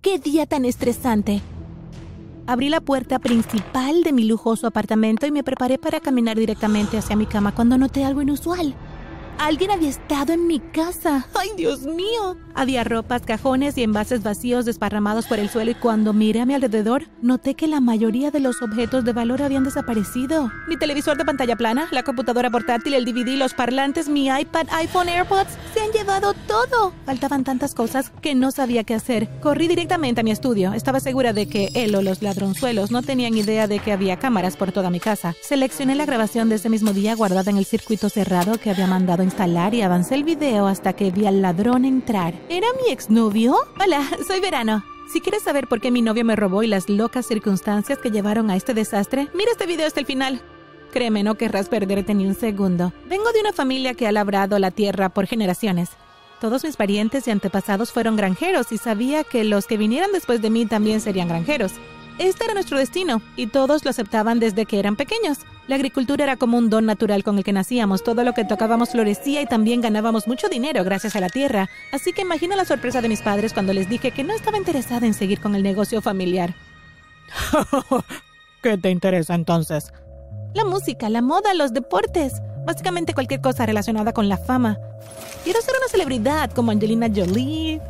¡Qué día tan estresante! Abrí la puerta principal de mi lujoso apartamento y me preparé para caminar directamente hacia mi cama cuando noté algo inusual. Alguien había estado en mi casa. ¡Ay, Dios mío! Había ropas, cajones y envases vacíos desparramados por el suelo y cuando miré a mi alrededor, noté que la mayoría de los objetos de valor habían desaparecido. Mi televisor de pantalla plana, la computadora portátil, el DVD, los parlantes, mi iPad, iPhone, AirPods, se han llevado todo. Faltaban tantas cosas que no sabía qué hacer. Corrí directamente a mi estudio. Estaba segura de que él o los ladronzuelos no tenían idea de que había cámaras por toda mi casa. Seleccioné la grabación de ese mismo día guardada en el circuito cerrado que había mandado instalar y avancé el video hasta que vi al ladrón entrar. ¿Era mi exnovio? Hola, soy Verano. Si quieres saber por qué mi novio me robó y las locas circunstancias que llevaron a este desastre, mira este video hasta el final. Créeme, no querrás perderte ni un segundo. Vengo de una familia que ha labrado la tierra por generaciones. Todos mis parientes y antepasados fueron granjeros y sabía que los que vinieran después de mí también serían granjeros. Este era nuestro destino y todos lo aceptaban desde que eran pequeños. La agricultura era como un don natural con el que nacíamos. Todo lo que tocábamos florecía y también ganábamos mucho dinero gracias a la tierra. Así que imagina la sorpresa de mis padres cuando les dije que no estaba interesada en seguir con el negocio familiar. ¿Qué te interesa entonces? La música, la moda, los deportes. Básicamente cualquier cosa relacionada con la fama. Quiero ser una celebridad como Angelina Jolie,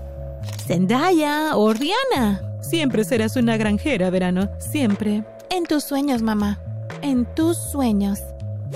Zendaya o Rihanna. Siempre serás una granjera, verano. Siempre. En tus sueños, mamá. En tus sueños.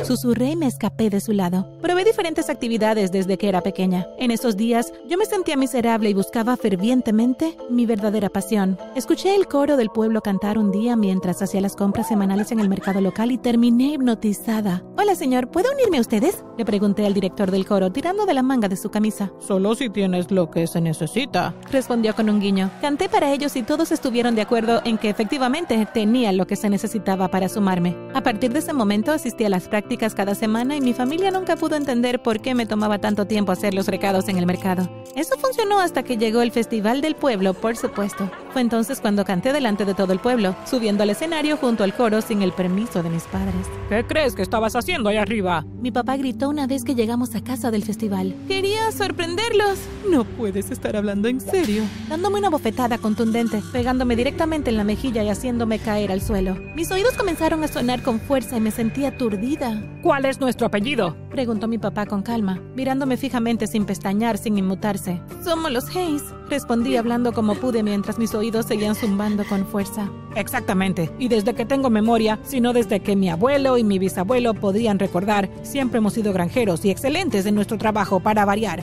Susurré y me escapé de su lado. Probé diferentes actividades desde que era pequeña. En esos días yo me sentía miserable y buscaba fervientemente mi verdadera pasión. Escuché el coro del pueblo cantar un día mientras hacía las compras semanales en el mercado local y terminé hipnotizada. Hola señor, ¿puedo unirme a ustedes? Le pregunté al director del coro, tirando de la manga de su camisa. Solo si tienes lo que se necesita. Respondió con un guiño. Canté para ellos y todos estuvieron de acuerdo en que efectivamente tenía lo que se necesitaba para sumarme. A partir de ese momento asistí a las prácticas cada semana y mi familia nunca pudo entender por qué me tomaba tanto tiempo hacer los recados en el mercado. Eso funcionó hasta que llegó el Festival del Pueblo, por supuesto. Fue entonces cuando canté delante de todo el pueblo, subiendo al escenario junto al coro sin el permiso de mis padres. ¿Qué crees que estabas haciendo ahí arriba? Mi papá gritó una vez que llegamos a casa del festival. Quería sorprenderlos. No puedes estar hablando en serio. Dándome una bofetada contundente, pegándome directamente en la mejilla y haciéndome caer al suelo. Mis oídos comenzaron a sonar con fuerza y me sentí aturdida. ¿Cuál es nuestro apellido? Preguntó mi papá con calma, mirándome fijamente sin pestañear, sin inmutarse. Somos los Hayes, respondí hablando como pude mientras mis oídos seguían zumbando con fuerza. Exactamente. Y desde que tengo memoria, sino desde que mi abuelo y mi bisabuelo podían recordar, siempre hemos sido granjeros y excelentes en nuestro trabajo para variar.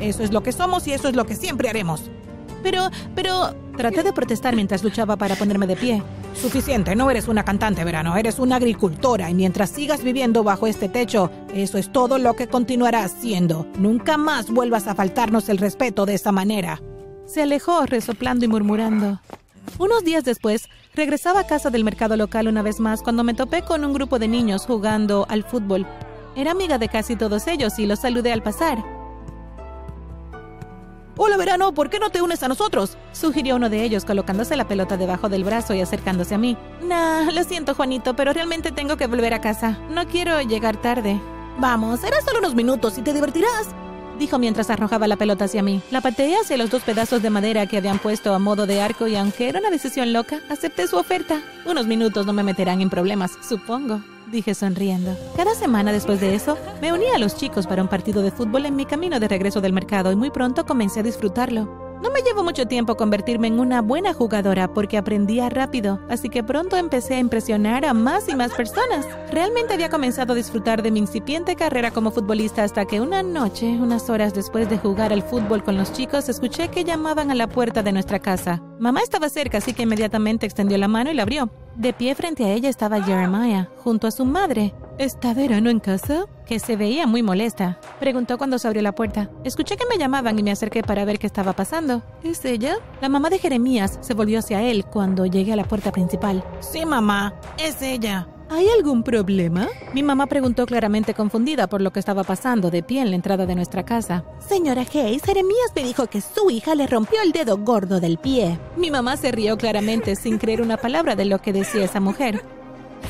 Eso es lo que somos y eso es lo que siempre haremos. Pero, pero... Traté de protestar mientras luchaba para ponerme de pie. Suficiente, no eres una cantante, verano, eres una agricultora y mientras sigas viviendo bajo este techo, eso es todo lo que continuarás siendo. Nunca más vuelvas a faltarnos el respeto de esa manera. Se alejó, resoplando y murmurando. Unos días después, regresaba a casa del mercado local una vez más cuando me topé con un grupo de niños jugando al fútbol. Era amiga de casi todos ellos y los saludé al pasar. Hola, verano, ¿por qué no te unes a nosotros? Sugirió uno de ellos colocándose la pelota debajo del brazo y acercándose a mí. Nah, lo siento, Juanito, pero realmente tengo que volver a casa. No quiero llegar tarde. Vamos, será solo unos minutos y te divertirás. Dijo mientras arrojaba la pelota hacia mí. La pateé hacia los dos pedazos de madera que habían puesto a modo de arco y aunque era una decisión loca, acepté su oferta. Unos minutos no me meterán en problemas, supongo dije sonriendo. Cada semana después de eso, me uní a los chicos para un partido de fútbol en mi camino de regreso del mercado y muy pronto comencé a disfrutarlo. No me llevó mucho tiempo convertirme en una buena jugadora porque aprendía rápido, así que pronto empecé a impresionar a más y más personas. Realmente había comenzado a disfrutar de mi incipiente carrera como futbolista hasta que una noche, unas horas después de jugar al fútbol con los chicos, escuché que llamaban a la puerta de nuestra casa. Mamá estaba cerca, así que inmediatamente extendió la mano y la abrió. De pie frente a ella estaba Jeremiah, junto a su madre. ¿Está verano en casa? Que se veía muy molesta. Preguntó cuando se abrió la puerta. Escuché que me llamaban y me acerqué para ver qué estaba pasando. ¿Es ella? La mamá de Jeremías se volvió hacia él cuando llegué a la puerta principal. Sí, mamá, es ella. ¿Hay algún problema? Mi mamá preguntó claramente confundida por lo que estaba pasando de pie en la entrada de nuestra casa. Señora Hayes, Jeremías me dijo que su hija le rompió el dedo gordo del pie. Mi mamá se rió claramente sin creer una palabra de lo que decía esa mujer.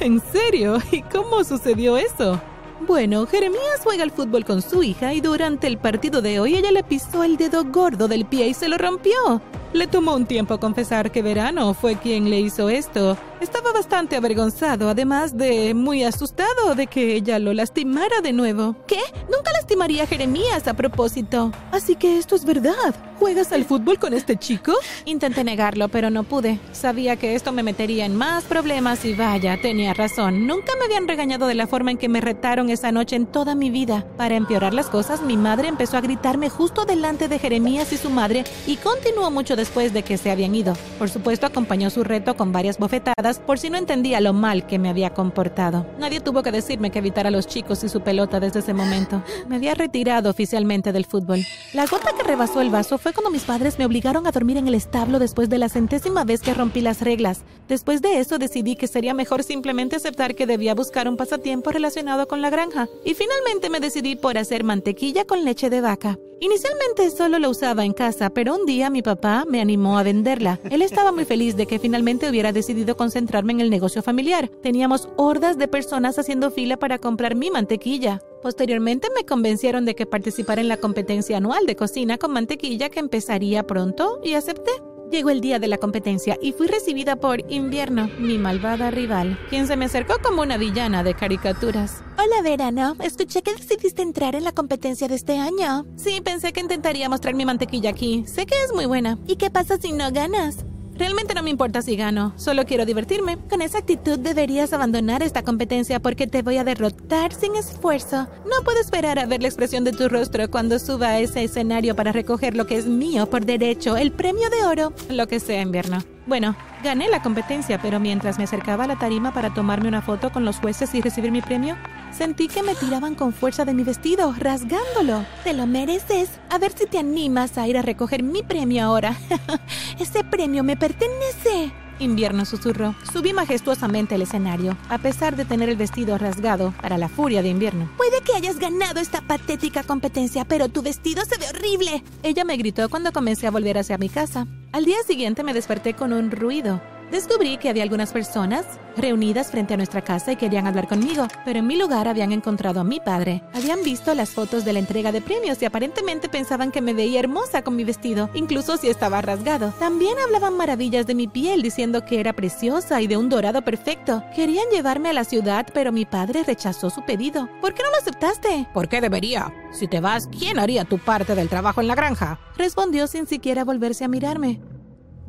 ¿En serio? ¿Y cómo sucedió eso? Bueno, Jeremías juega al fútbol con su hija y durante el partido de hoy ella le pisó el dedo gordo del pie y se lo rompió. Le tomó un tiempo confesar que Verano fue quien le hizo esto. Estaba bastante avergonzado, además de muy asustado de que ella lo lastimara de nuevo. ¿Qué? Nunca lastimaría a Jeremías a propósito. Así que esto es verdad. ¿Juegas al fútbol con este chico? Intenté negarlo, pero no pude. Sabía que esto me metería en más problemas y vaya, tenía razón. Nunca me habían regañado de la forma en que me retaron esa noche en toda mi vida. Para empeorar las cosas, mi madre empezó a gritarme justo delante de Jeremías y su madre y continuó mucho después de que se habían ido. Por supuesto, acompañó su reto con varias bofetadas por si no entendía lo mal que me había comportado. Nadie tuvo que decirme que evitara a los chicos y su pelota desde ese momento. Me había retirado oficialmente del fútbol. La gota que rebasó el vaso fue cuando mis padres me obligaron a dormir en el establo después de la centésima vez que rompí las reglas. Después de eso decidí que sería mejor simplemente aceptar que debía buscar un pasatiempo relacionado con la granja. Y finalmente me decidí por hacer mantequilla con leche de vaca. Inicialmente solo lo usaba en casa, pero un día mi papá me animó a venderla. Él estaba muy feliz de que finalmente hubiera decidido concentrarme en el negocio familiar. Teníamos hordas de personas haciendo fila para comprar mi mantequilla. Posteriormente me convencieron de que participara en la competencia anual de cocina con mantequilla que empezaría pronto y acepté. Llegó el día de la competencia y fui recibida por Invierno, mi malvada rival, quien se me acercó como una villana de caricaturas. Hola, Verano. Escuché que decidiste entrar en la competencia de este año. Sí, pensé que intentaría mostrar mi mantequilla aquí. Sé que es muy buena. ¿Y qué pasa si no ganas? Realmente no me importa si gano, solo quiero divertirme. Con esa actitud deberías abandonar esta competencia porque te voy a derrotar sin esfuerzo. No puedo esperar a ver la expresión de tu rostro cuando suba a ese escenario para recoger lo que es mío por derecho, el premio de oro. Lo que sea, invierno. Bueno, gané la competencia, pero mientras me acercaba a la tarima para tomarme una foto con los jueces y recibir mi premio, sentí que me tiraban con fuerza de mi vestido, rasgándolo. Te lo mereces. A ver si te animas a ir a recoger mi premio ahora. Ese premio me pertenece. Invierno susurró. Subí majestuosamente al escenario, a pesar de tener el vestido rasgado para la furia de invierno. Puede que hayas ganado esta patética competencia, pero tu vestido se ve horrible. Ella me gritó cuando comencé a volver hacia mi casa. Al día siguiente me desperté con un ruido. Descubrí que había algunas personas reunidas frente a nuestra casa y querían hablar conmigo, pero en mi lugar habían encontrado a mi padre. Habían visto las fotos de la entrega de premios y aparentemente pensaban que me veía hermosa con mi vestido, incluso si estaba rasgado. También hablaban maravillas de mi piel, diciendo que era preciosa y de un dorado perfecto. Querían llevarme a la ciudad, pero mi padre rechazó su pedido. ¿Por qué no lo aceptaste? ¿Por qué debería? Si te vas, ¿quién haría tu parte del trabajo en la granja? Respondió sin siquiera volverse a mirarme.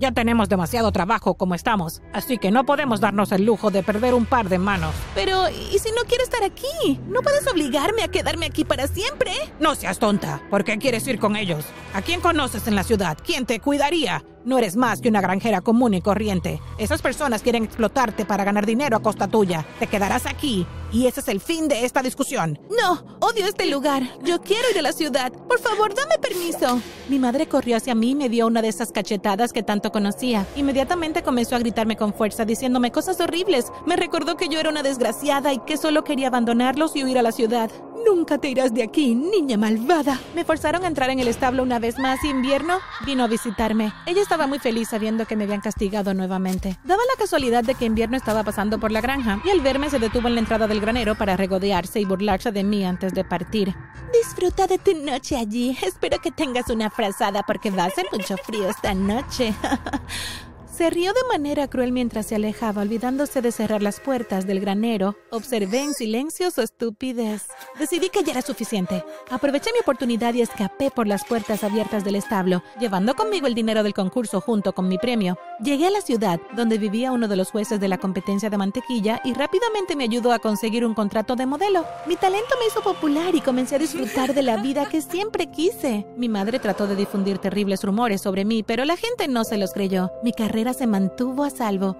Ya tenemos demasiado trabajo como estamos, así que no podemos darnos el lujo de perder un par de manos. Pero, ¿y si no quiero estar aquí? ¿No puedes obligarme a quedarme aquí para siempre? No seas tonta. ¿Por qué quieres ir con ellos? ¿A quién conoces en la ciudad? ¿Quién te cuidaría? No eres más que una granjera común y corriente. Esas personas quieren explotarte para ganar dinero a costa tuya. Te quedarás aquí. Y ese es el fin de esta discusión. No, odio este lugar. Yo quiero ir a la ciudad. Por favor, dame permiso. Mi madre corrió hacia mí y me dio una de esas cachetadas que tanto conocía. Inmediatamente comenzó a gritarme con fuerza, diciéndome cosas horribles. Me recordó que yo era una desgraciada y que solo quería abandonarlos y huir a la ciudad. Nunca te irás de aquí, niña malvada. Me forzaron a entrar en el establo una vez más y invierno vino a visitarme. Ella estaba muy feliz sabiendo que me habían castigado nuevamente. Daba la casualidad de que invierno estaba pasando por la granja y al verme se detuvo en la entrada del granero para regodearse y burlarse de mí antes de partir. Disfruta de tu noche allí. Espero que tengas una frazada porque va a ser mucho frío esta noche. Se rió de manera cruel mientras se alejaba, olvidándose de cerrar las puertas del granero. Observé en silencio su estupidez. Decidí que ya era suficiente. Aproveché mi oportunidad y escapé por las puertas abiertas del establo, llevando conmigo el dinero del concurso junto con mi premio. Llegué a la ciudad, donde vivía uno de los jueces de la competencia de mantequilla, y rápidamente me ayudó a conseguir un contrato de modelo. Mi talento me hizo popular y comencé a disfrutar de la vida que siempre quise. Mi madre trató de difundir terribles rumores sobre mí, pero la gente no se los creyó. Mi carrera se mantuvo a salvo.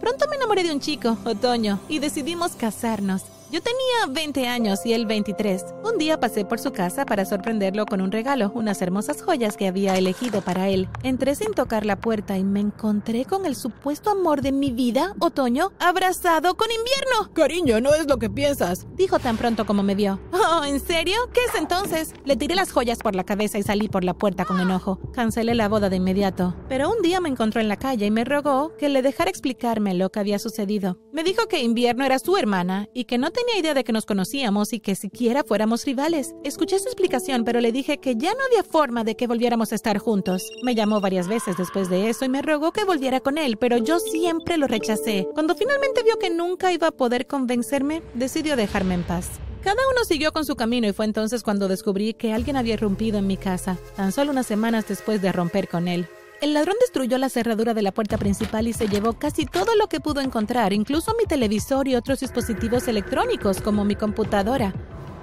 Pronto me enamoré de un chico, Otoño, y decidimos casarnos. Yo tenía 20 años y él 23. Un día pasé por su casa para sorprenderlo con un regalo, unas hermosas joyas que había elegido para él. Entré sin tocar la puerta y me encontré con el supuesto amor de mi vida, Otoño, abrazado con invierno. Cariño, no es lo que piensas, dijo tan pronto como me vio. Oh, ¿en serio? ¿Qué es entonces? Le tiré las joyas por la cabeza y salí por la puerta con enojo. Cancelé la boda de inmediato. Pero un día me encontró en la calle y me rogó que le dejara explicarme lo que había sucedido. Me dijo que invierno era su hermana y que no tenía idea de que nos conocíamos y que siquiera fuéramos rivales. Escuché su explicación, pero le dije que ya no había forma de que volviéramos a estar juntos. Me llamó varias veces después de eso y me rogó que volviera con él, pero yo siempre lo rechacé. Cuando finalmente vio que nunca iba a poder convencerme, decidió dejarme en paz. Cada uno siguió con su camino y fue entonces cuando descubrí que alguien había irrumpido en mi casa, tan solo unas semanas después de romper con él. El ladrón destruyó la cerradura de la puerta principal y se llevó casi todo lo que pudo encontrar, incluso mi televisor y otros dispositivos electrónicos como mi computadora.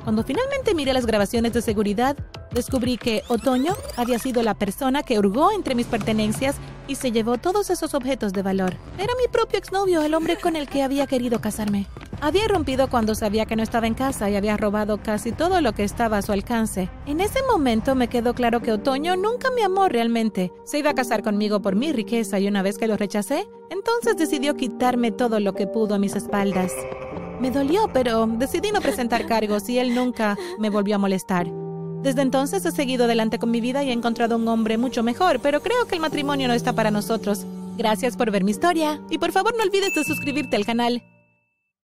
Cuando finalmente miré las grabaciones de seguridad, descubrí que Otoño había sido la persona que hurgó entre mis pertenencias y se llevó todos esos objetos de valor. Era mi propio exnovio, el hombre con el que había querido casarme. Había irrumpido cuando sabía que no estaba en casa y había robado casi todo lo que estaba a su alcance. En ese momento me quedó claro que Otoño nunca me amó realmente. Se iba a casar conmigo por mi riqueza y una vez que lo rechacé, entonces decidió quitarme todo lo que pudo a mis espaldas. Me dolió, pero decidí no presentar cargos y él nunca me volvió a molestar. Desde entonces he seguido adelante con mi vida y he encontrado un hombre mucho mejor, pero creo que el matrimonio no está para nosotros. Gracias por ver mi historia y por favor no olvides de suscribirte al canal.